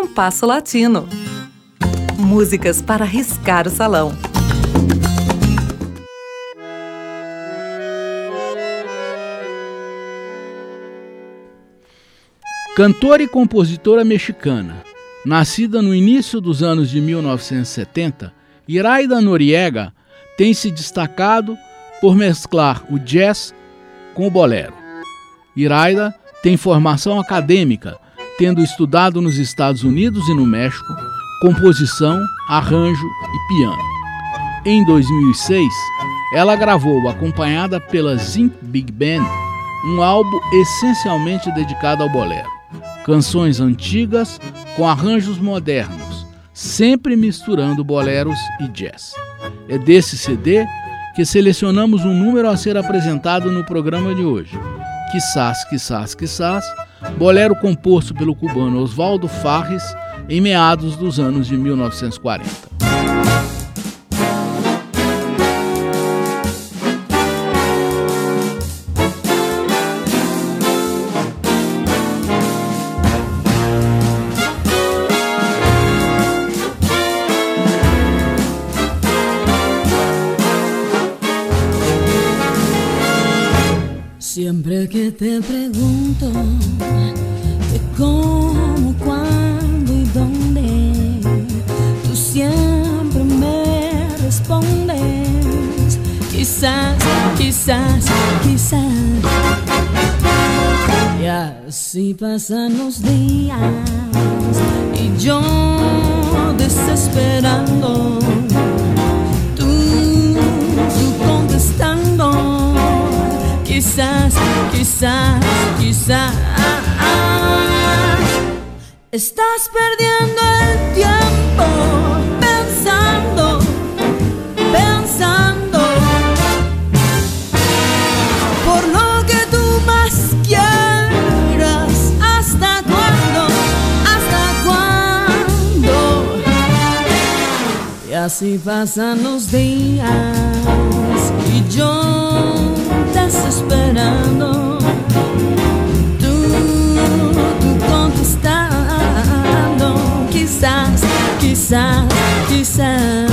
Compasso Latino. Músicas para riscar o salão. Cantora e compositora mexicana, nascida no início dos anos de 1970, Iraida Noriega tem se destacado por mesclar o jazz com o bolero. Iraida tem formação acadêmica, tendo estudado nos Estados Unidos e no México composição, arranjo e piano. Em 2006, ela gravou, acompanhada pela Zinc Big Band, um álbum essencialmente dedicado ao bolero. Canções antigas com arranjos modernos, sempre misturando boleros e jazz. É desse CD que selecionamos um número a ser apresentado no programa de hoje. Quissás, quissás, quissás, bolero composto pelo cubano Oswaldo Farres em meados dos anos de 1940. Siempre que te pregunto de cómo, cuándo y dónde, tú siempre me respondes, quizás, quizás, quizás. Y así pasan los días y yo desesperando quizás, quizás. Estás perdiendo el tiempo pensando, pensando por lo que tú más quieras. ¿Hasta cuándo? ¿Hasta cuándo? Y así pasan los días y yo ça, tu sais.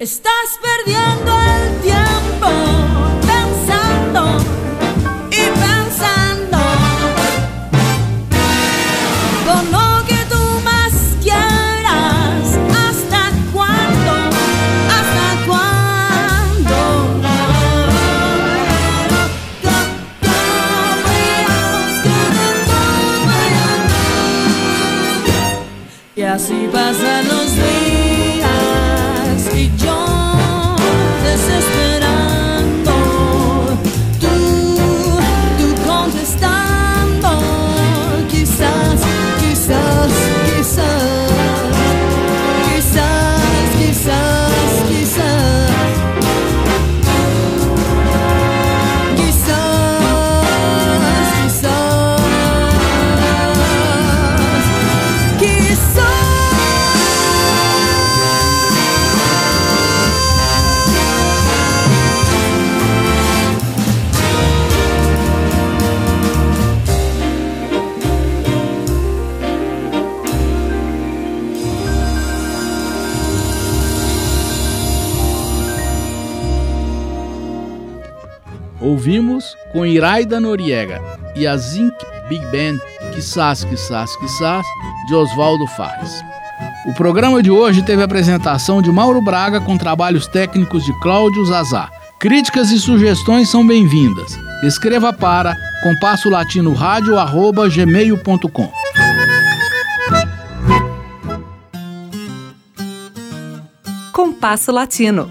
Estás perdiendo el tiempo pensando y pensando por lo que tú más quieras. ¿Hasta cuándo? ¿Hasta cuándo? Y así pasan Ouvimos com Iraida Noriega e a Zinc Big Band Quissás, Quissás, Quissás, de Oswaldo Fares. O programa de hoje teve a apresentação de Mauro Braga com trabalhos técnicos de Cláudio Zazá. Críticas e sugestões são bem-vindas. Escreva para compasso latino rádio arroba gmail.com. Compasso Latino.